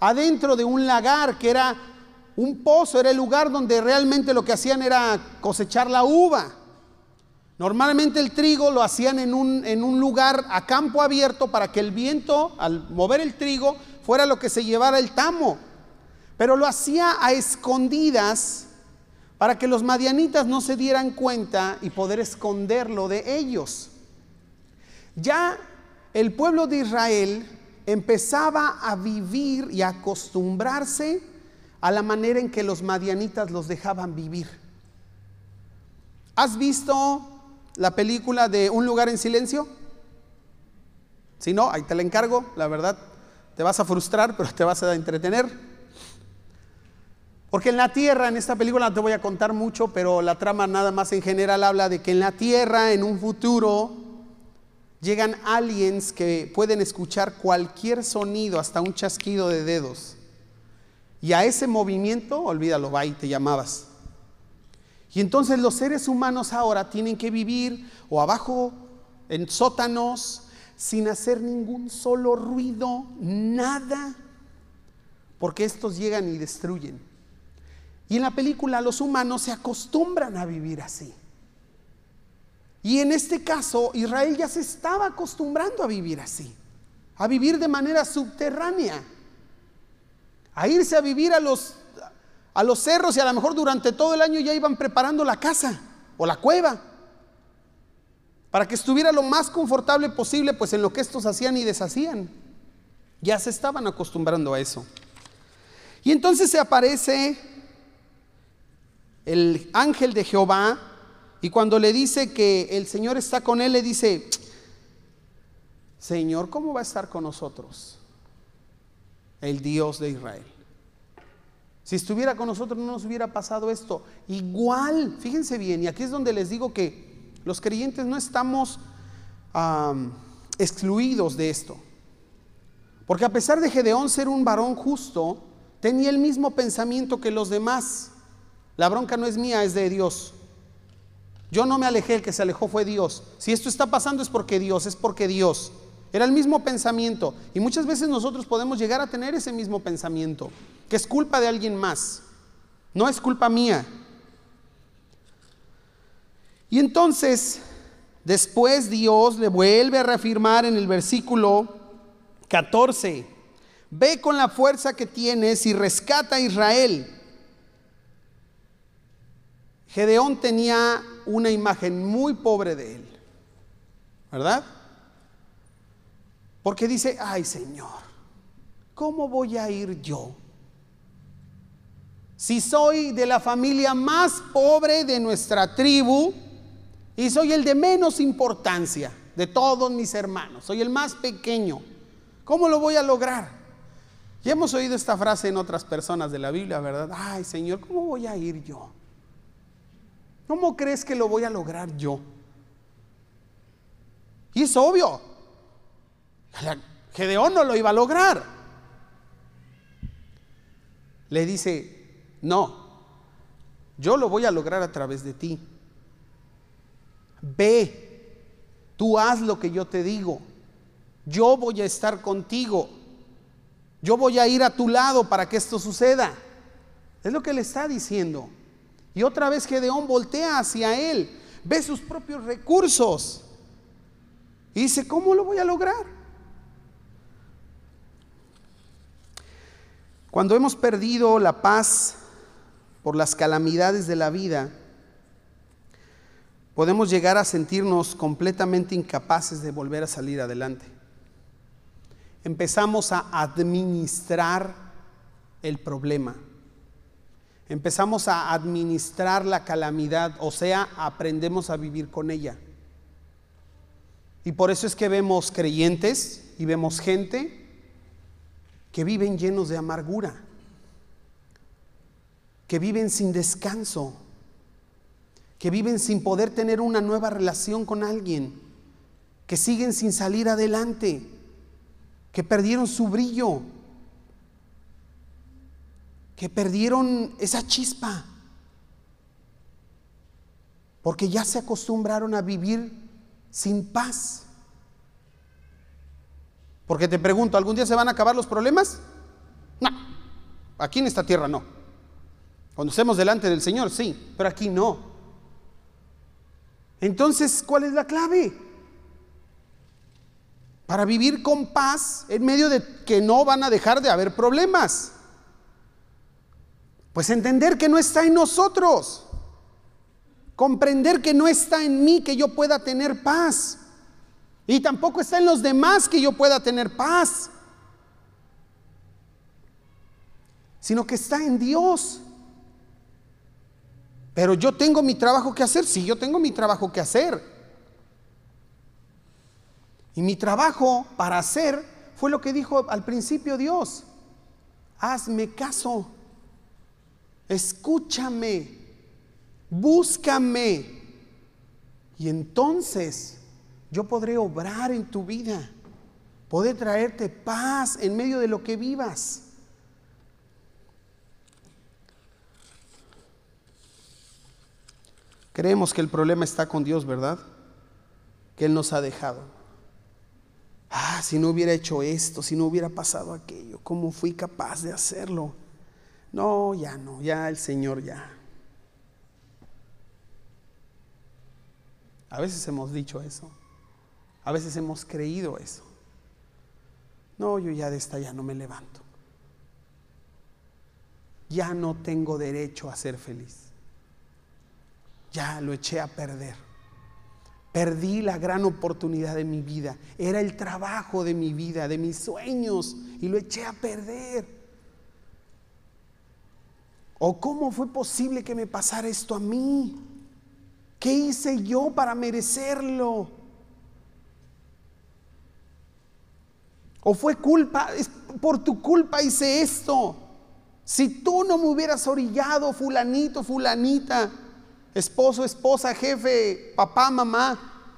adentro de un lagar que era un pozo, era el lugar donde realmente lo que hacían era cosechar la uva. Normalmente el trigo lo hacían en un, en un lugar a campo abierto para que el viento, al mover el trigo, fuera lo que se llevara el tamo. Pero lo hacía a escondidas para que los madianitas no se dieran cuenta y poder esconderlo de ellos. Ya el pueblo de Israel empezaba a vivir y a acostumbrarse a la manera en que los madianitas los dejaban vivir. ¿Has visto la película de Un lugar en silencio? Si no, ahí te la encargo, la verdad, te vas a frustrar, pero te vas a entretener. Porque en la tierra, en esta película no te voy a contar mucho, pero la trama nada más en general habla de que en la tierra, en un futuro, llegan aliens que pueden escuchar cualquier sonido, hasta un chasquido de dedos. Y a ese movimiento, olvídalo, va y te llamabas. Y entonces los seres humanos ahora tienen que vivir o abajo en sótanos sin hacer ningún solo ruido, nada, porque estos llegan y destruyen. Y en la película los humanos se acostumbran a vivir así. Y en este caso Israel ya se estaba acostumbrando a vivir así, a vivir de manera subterránea, a irse a vivir a los, a los cerros y a lo mejor durante todo el año ya iban preparando la casa o la cueva para que estuviera lo más confortable posible, pues en lo que estos hacían y deshacían. Ya se estaban acostumbrando a eso. Y entonces se aparece el ángel de Jehová y cuando le dice que el Señor está con él, le dice, Señor, ¿cómo va a estar con nosotros el Dios de Israel? Si estuviera con nosotros no nos hubiera pasado esto. Igual, fíjense bien, y aquí es donde les digo que los creyentes no estamos excluidos de esto. Porque a pesar de Gedeón ser un varón justo, tenía el mismo pensamiento que los demás. La bronca no es mía, es de Dios. Yo no me alejé, el que se alejó fue Dios. Si esto está pasando es porque Dios, es porque Dios. Era el mismo pensamiento. Y muchas veces nosotros podemos llegar a tener ese mismo pensamiento, que es culpa de alguien más. No es culpa mía. Y entonces, después Dios le vuelve a reafirmar en el versículo 14, ve con la fuerza que tienes y rescata a Israel. Gedeón tenía una imagen muy pobre de él, ¿verdad? Porque dice, ay Señor, ¿cómo voy a ir yo? Si soy de la familia más pobre de nuestra tribu y soy el de menos importancia de todos mis hermanos, soy el más pequeño, ¿cómo lo voy a lograr? Ya hemos oído esta frase en otras personas de la Biblia, ¿verdad? Ay Señor, ¿cómo voy a ir yo? ¿Cómo crees que lo voy a lograr yo? Y es obvio, Gedeón no lo iba a lograr. Le dice, no, yo lo voy a lograr a través de ti. Ve, tú haz lo que yo te digo. Yo voy a estar contigo. Yo voy a ir a tu lado para que esto suceda. Es lo que le está diciendo. Y otra vez Gedeón voltea hacia él, ve sus propios recursos y dice, ¿cómo lo voy a lograr? Cuando hemos perdido la paz por las calamidades de la vida, podemos llegar a sentirnos completamente incapaces de volver a salir adelante. Empezamos a administrar el problema. Empezamos a administrar la calamidad, o sea, aprendemos a vivir con ella. Y por eso es que vemos creyentes y vemos gente que viven llenos de amargura, que viven sin descanso, que viven sin poder tener una nueva relación con alguien, que siguen sin salir adelante, que perdieron su brillo, que perdieron esa chispa, porque ya se acostumbraron a vivir sin paz. Porque te pregunto, ¿algún día se van a acabar los problemas? No, aquí en esta tierra no. Cuando estemos delante del Señor, sí, pero aquí no. Entonces, ¿cuál es la clave? Para vivir con paz en medio de que no van a dejar de haber problemas. Pues entender que no está en nosotros. Comprender que no está en mí que yo pueda tener paz. Y tampoco está en los demás que yo pueda tener paz, sino que está en Dios. Pero yo tengo mi trabajo que hacer, sí, yo tengo mi trabajo que hacer. Y mi trabajo para hacer fue lo que dijo al principio Dios. Hazme caso, escúchame, búscame. Y entonces yo podré obrar en tu vida, poder traerte paz en medio de lo que vivas. Creemos que el problema está con Dios, ¿verdad? Que Él nos ha dejado. Ah, si no hubiera hecho esto, si no hubiera pasado aquello, ¿cómo fui capaz de hacerlo? No, ya no, ya el Señor ya. A veces hemos dicho eso. A veces hemos creído eso. No, yo ya de esta ya no me levanto. Ya no tengo derecho a ser feliz. Ya lo eché a perder. Perdí la gran oportunidad de mi vida. Era el trabajo de mi vida, de mis sueños, y lo eché a perder. ¿O cómo fue posible que me pasara esto a mí? ¿Qué hice yo para merecerlo? O fue culpa, es por tu culpa hice esto. Si tú no me hubieras orillado, fulanito, fulanita, esposo, esposa, jefe, papá, mamá,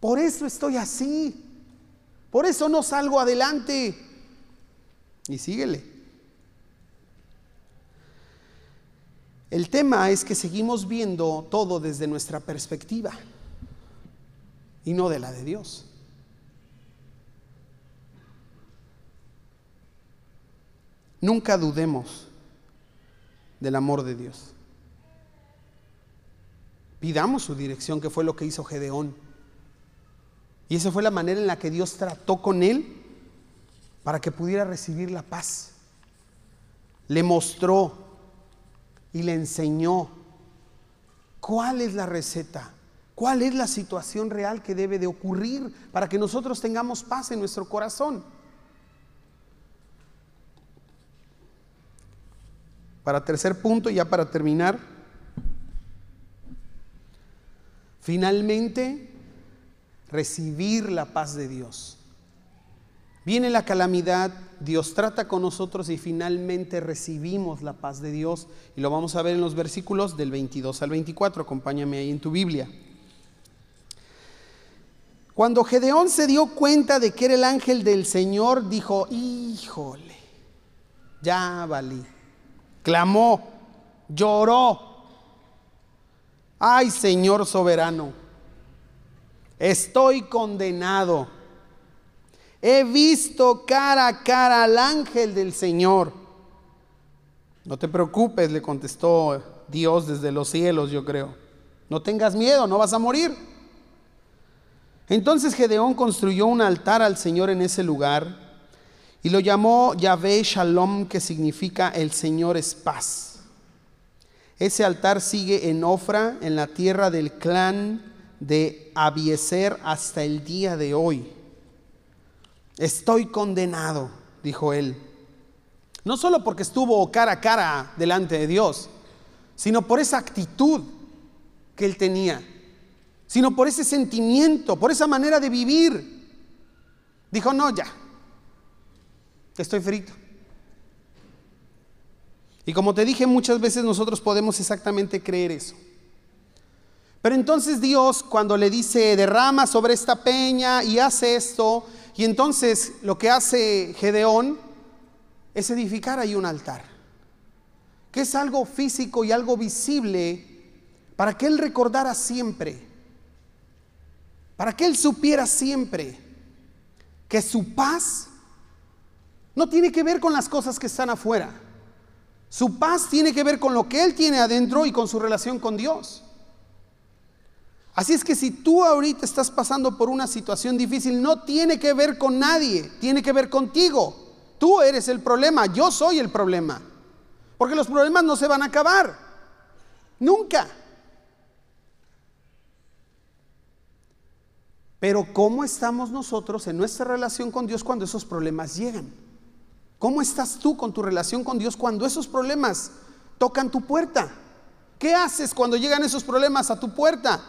por eso estoy así. Por eso no salgo adelante. Y síguele. El tema es que seguimos viendo todo desde nuestra perspectiva y no de la de Dios. Nunca dudemos del amor de Dios. Pidamos su dirección, que fue lo que hizo Gedeón. Y esa fue la manera en la que Dios trató con él para que pudiera recibir la paz. Le mostró y le enseñó cuál es la receta, cuál es la situación real que debe de ocurrir para que nosotros tengamos paz en nuestro corazón. Para tercer punto, ya para terminar, finalmente recibir la paz de Dios. Viene la calamidad, Dios trata con nosotros y finalmente recibimos la paz de Dios. Y lo vamos a ver en los versículos del 22 al 24. Acompáñame ahí en tu Biblia. Cuando Gedeón se dio cuenta de que era el ángel del Señor, dijo, híjole, ya valí. Clamó, lloró. Ay Señor soberano, estoy condenado He visto cara a cara al ángel del Señor. No te preocupes, le contestó Dios desde los cielos, yo creo. No tengas miedo, no vas a morir. Entonces Gedeón construyó un altar al Señor en ese lugar y lo llamó Yahvé Shalom, que significa el Señor es paz. Ese altar sigue en Ofra, en la tierra del clan de Abieser, hasta el día de hoy. Estoy condenado, dijo él. No solo porque estuvo cara a cara delante de Dios, sino por esa actitud que él tenía, sino por ese sentimiento, por esa manera de vivir. Dijo, no, ya, estoy frito. Y como te dije muchas veces, nosotros podemos exactamente creer eso. Pero entonces Dios, cuando le dice, derrama sobre esta peña y hace esto, y entonces lo que hace Gedeón es edificar ahí un altar, que es algo físico y algo visible para que él recordara siempre, para que él supiera siempre que su paz no tiene que ver con las cosas que están afuera. Su paz tiene que ver con lo que él tiene adentro y con su relación con Dios. Así es que si tú ahorita estás pasando por una situación difícil, no tiene que ver con nadie, tiene que ver contigo. Tú eres el problema, yo soy el problema. Porque los problemas no se van a acabar. Nunca. Pero ¿cómo estamos nosotros en nuestra relación con Dios cuando esos problemas llegan? ¿Cómo estás tú con tu relación con Dios cuando esos problemas tocan tu puerta? ¿Qué haces cuando llegan esos problemas a tu puerta?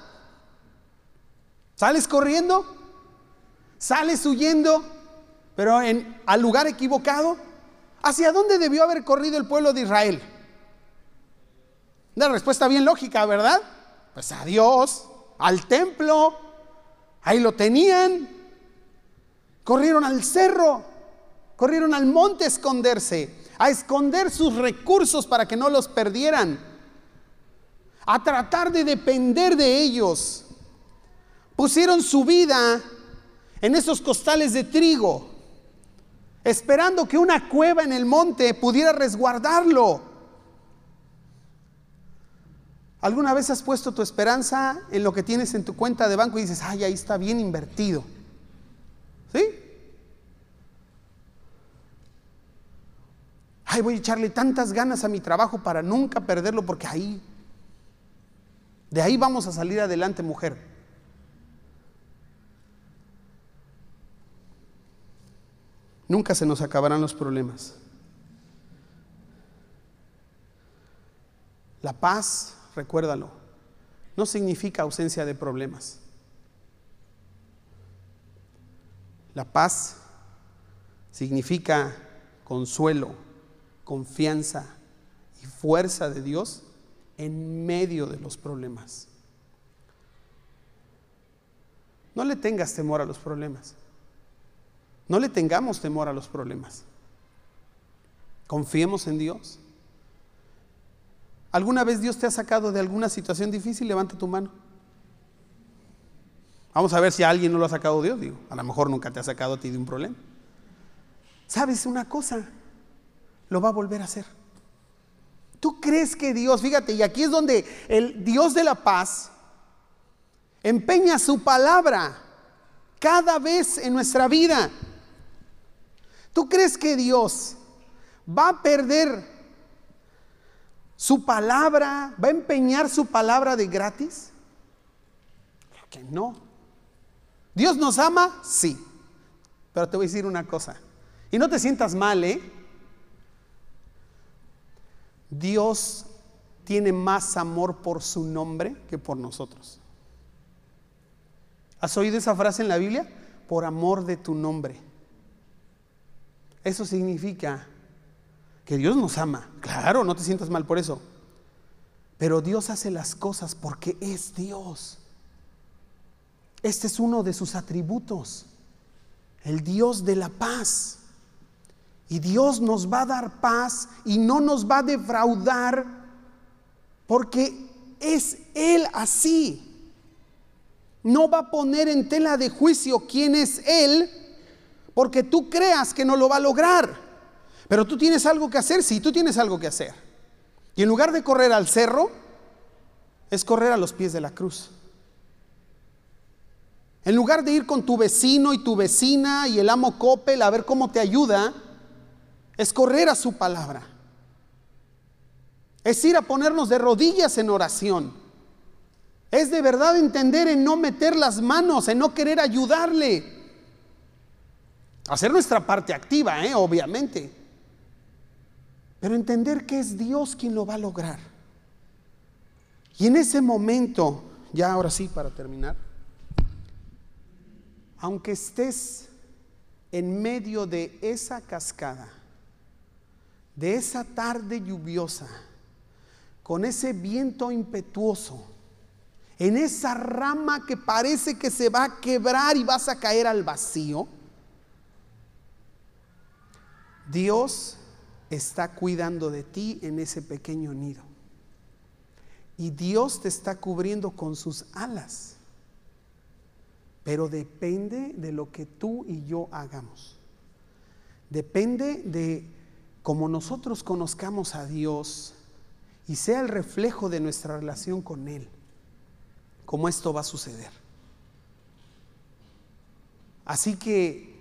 ¿Sales corriendo? ¿Sales huyendo? Pero en, al lugar equivocado. ¿Hacia dónde debió haber corrido el pueblo de Israel? Una respuesta bien lógica, ¿verdad? Pues a Dios, al templo. Ahí lo tenían. Corrieron al cerro. Corrieron al monte a esconderse. A esconder sus recursos para que no los perdieran. A tratar de depender de ellos pusieron su vida en esos costales de trigo, esperando que una cueva en el monte pudiera resguardarlo. ¿Alguna vez has puesto tu esperanza en lo que tienes en tu cuenta de banco y dices, ay, ahí está bien invertido? ¿Sí? Ay, voy a echarle tantas ganas a mi trabajo para nunca perderlo porque ahí, de ahí vamos a salir adelante, mujer. Nunca se nos acabarán los problemas. La paz, recuérdalo, no significa ausencia de problemas. La paz significa consuelo, confianza y fuerza de Dios en medio de los problemas. No le tengas temor a los problemas. No le tengamos temor a los problemas. Confiemos en Dios. ¿Alguna vez Dios te ha sacado de alguna situación difícil? Levanta tu mano. Vamos a ver si a alguien no lo ha sacado Dios. Digo, a lo mejor nunca te ha sacado a ti de un problema. ¿Sabes una cosa? Lo va a volver a hacer. ¿Tú crees que Dios, fíjate, y aquí es donde el Dios de la paz empeña su palabra cada vez en nuestra vida? ¿Tú crees que Dios va a perder su palabra, va a empeñar su palabra de gratis? Que no. ¿Dios nos ama? Sí. Pero te voy a decir una cosa. Y no te sientas mal, ¿eh? Dios tiene más amor por su nombre que por nosotros. ¿Has oído esa frase en la Biblia? Por amor de tu nombre. Eso significa que Dios nos ama. Claro, no te sientas mal por eso. Pero Dios hace las cosas porque es Dios. Este es uno de sus atributos, el Dios de la paz. Y Dios nos va a dar paz y no nos va a defraudar porque es Él así. No va a poner en tela de juicio quién es Él porque tú creas que no lo va a lograr. Pero tú tienes algo que hacer, sí, tú tienes algo que hacer. Y en lugar de correr al cerro, es correr a los pies de la cruz. En lugar de ir con tu vecino y tu vecina y el amo Coppel a ver cómo te ayuda, es correr a su palabra. Es ir a ponernos de rodillas en oración. Es de verdad entender en no meter las manos, en no querer ayudarle. Hacer nuestra parte activa, ¿eh? obviamente. Pero entender que es Dios quien lo va a lograr. Y en ese momento, ya ahora sí para terminar, aunque estés en medio de esa cascada, de esa tarde lluviosa, con ese viento impetuoso, en esa rama que parece que se va a quebrar y vas a caer al vacío, Dios está cuidando de ti en ese pequeño nido. Y Dios te está cubriendo con sus alas. Pero depende de lo que tú y yo hagamos. Depende de cómo nosotros conozcamos a Dios y sea el reflejo de nuestra relación con Él, cómo esto va a suceder. Así que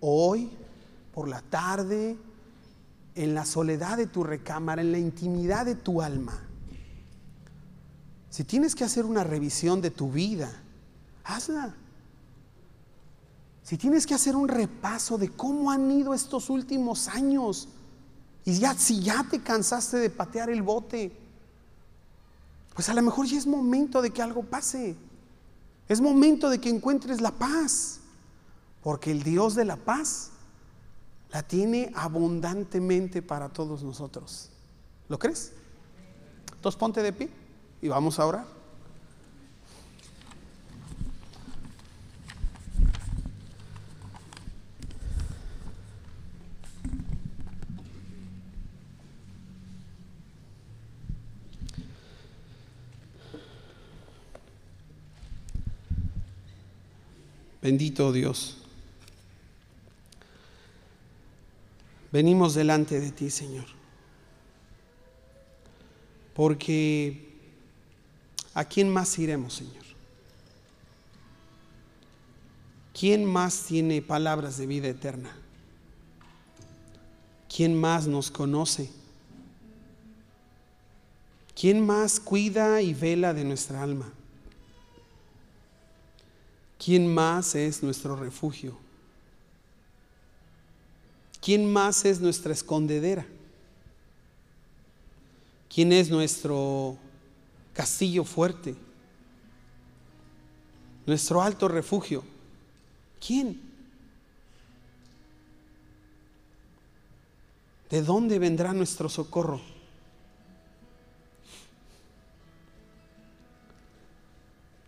hoy por la tarde, en la soledad de tu recámara, en la intimidad de tu alma. Si tienes que hacer una revisión de tu vida, hazla. Si tienes que hacer un repaso de cómo han ido estos últimos años, y ya si ya te cansaste de patear el bote, pues a lo mejor ya es momento de que algo pase. Es momento de que encuentres la paz, porque el Dios de la paz la tiene abundantemente para todos nosotros. ¿Lo crees? Entonces ponte de pie y vamos a orar. Bendito Dios. venimos delante de ti, Señor. Porque ¿a quién más iremos, Señor? ¿Quién más tiene palabras de vida eterna? ¿Quién más nos conoce? ¿Quién más cuida y vela de nuestra alma? ¿Quién más es nuestro refugio? ¿Quién más es nuestra escondedera? ¿Quién es nuestro castillo fuerte? Nuestro alto refugio. ¿Quién? ¿De dónde vendrá nuestro socorro?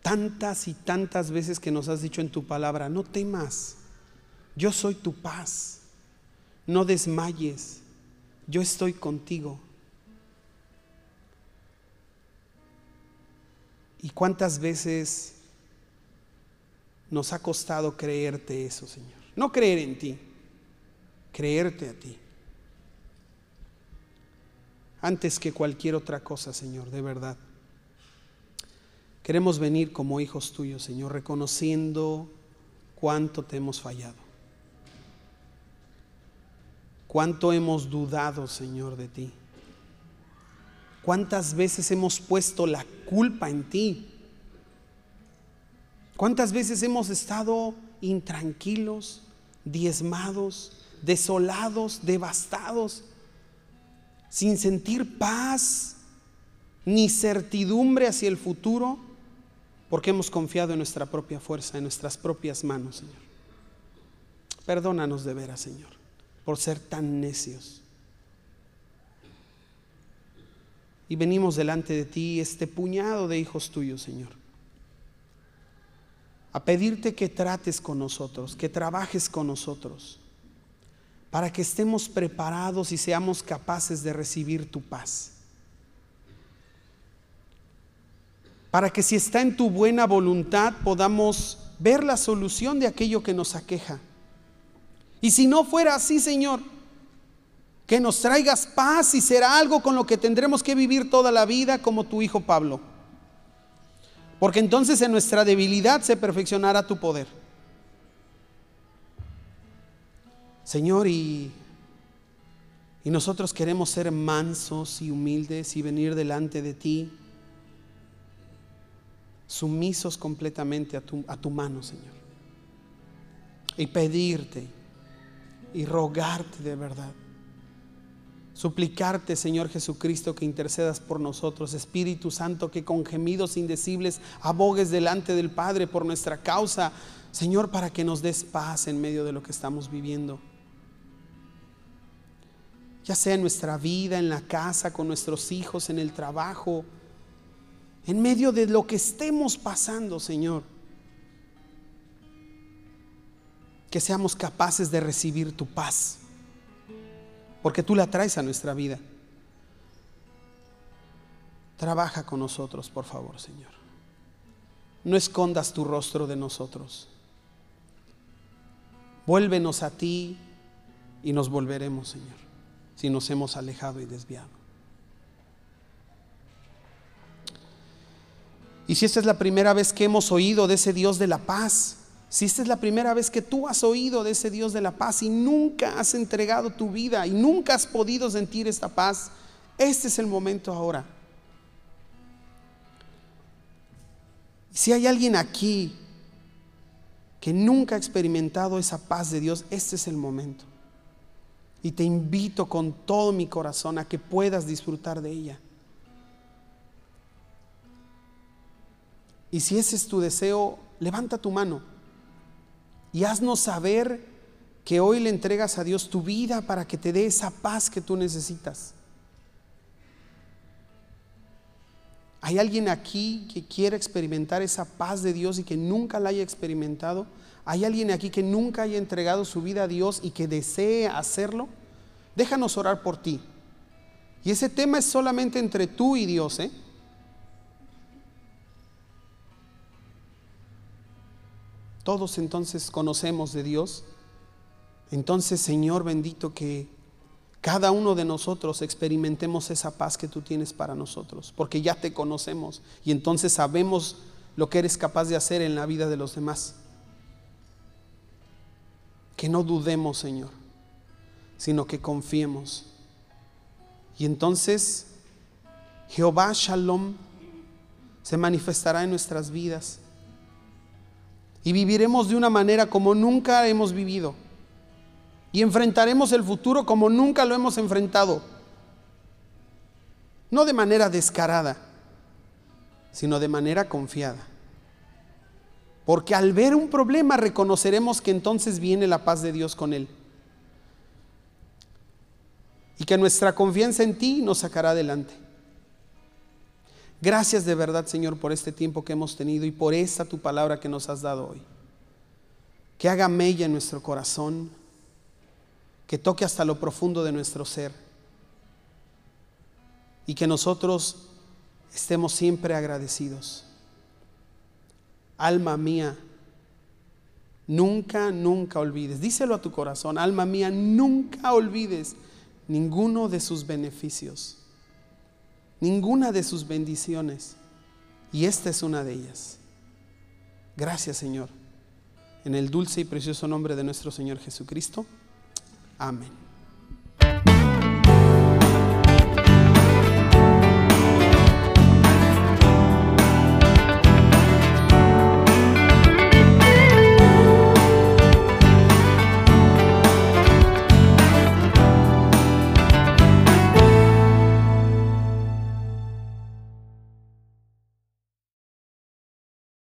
Tantas y tantas veces que nos has dicho en tu palabra, no temas, yo soy tu paz no desmayes, yo estoy contigo. ¿Y cuántas veces nos ha costado creerte eso, Señor? No creer en ti, creerte a ti. antes que cualquier otra cosa, Señor, de verdad. Queremos venir como hijos tuyos, Señor, reconociendo cuánto te hemos fallado. Cuánto hemos dudado, Señor, de ti. Cuántas veces hemos puesto la culpa en ti. Cuántas veces hemos estado intranquilos, diezmados, desolados, devastados, sin sentir paz ni certidumbre hacia el futuro, porque hemos confiado en nuestra propia fuerza, en nuestras propias manos, Señor. Perdónanos de veras, Señor, por ser tan necios. Y venimos delante de ti, este puñado de hijos tuyos, Señor, a pedirte que trates con nosotros, que trabajes con nosotros, para que estemos preparados y seamos capaces de recibir tu paz. Para que si está en tu buena voluntad podamos ver la solución de aquello que nos aqueja. Y si no fuera así, Señor, que nos traigas paz y será algo con lo que tendremos que vivir toda la vida como tu hijo Pablo. Porque entonces en nuestra debilidad se perfeccionará tu poder. Señor, y, y nosotros queremos ser mansos y humildes y venir delante de ti, sumisos completamente a tu, a tu mano, Señor. Y pedirte y rogarte de verdad suplicarte, Señor Jesucristo, que intercedas por nosotros, Espíritu Santo, que con gemidos indecibles abogues delante del Padre por nuestra causa, Señor, para que nos des paz en medio de lo que estamos viviendo. Ya sea en nuestra vida, en la casa, con nuestros hijos, en el trabajo, en medio de lo que estemos pasando, Señor. Que seamos capaces de recibir tu paz porque tú la traes a nuestra vida. Trabaja con nosotros, por favor, Señor. No escondas tu rostro de nosotros. Vuélvenos a ti y nos volveremos, Señor, si nos hemos alejado y desviado. Y si esta es la primera vez que hemos oído de ese Dios de la paz, si esta es la primera vez que tú has oído de ese Dios de la paz y nunca has entregado tu vida y nunca has podido sentir esta paz, este es el momento ahora. Si hay alguien aquí que nunca ha experimentado esa paz de Dios, este es el momento. Y te invito con todo mi corazón a que puedas disfrutar de ella. Y si ese es tu deseo, levanta tu mano y haznos saber que hoy le entregas a Dios tu vida para que te dé esa paz que tú necesitas. ¿Hay alguien aquí que quiera experimentar esa paz de Dios y que nunca la haya experimentado? ¿Hay alguien aquí que nunca haya entregado su vida a Dios y que desee hacerlo? Déjanos orar por ti. Y ese tema es solamente entre tú y Dios, ¿eh? Todos entonces conocemos de Dios. Entonces, Señor bendito, que cada uno de nosotros experimentemos esa paz que tú tienes para nosotros, porque ya te conocemos y entonces sabemos lo que eres capaz de hacer en la vida de los demás. Que no dudemos, Señor, sino que confiemos. Y entonces Jehová Shalom se manifestará en nuestras vidas y viviremos de una manera como nunca hemos vivido. Y enfrentaremos el futuro como nunca lo hemos enfrentado. No de manera descarada, sino de manera confiada. Porque al ver un problema reconoceremos que entonces viene la paz de Dios con él. Y que nuestra confianza en ti nos sacará adelante. Gracias de verdad, Señor, por este tiempo que hemos tenido y por esta tu palabra que nos has dado hoy. Que haga mella en nuestro corazón, que toque hasta lo profundo de nuestro ser y que nosotros estemos siempre agradecidos. Alma mía, nunca, nunca olvides, díselo a tu corazón, alma mía, nunca olvides ninguno de sus beneficios ninguna de sus bendiciones. Y esta es una de ellas. Gracias Señor. En el dulce y precioso nombre de nuestro Señor Jesucristo. Amén.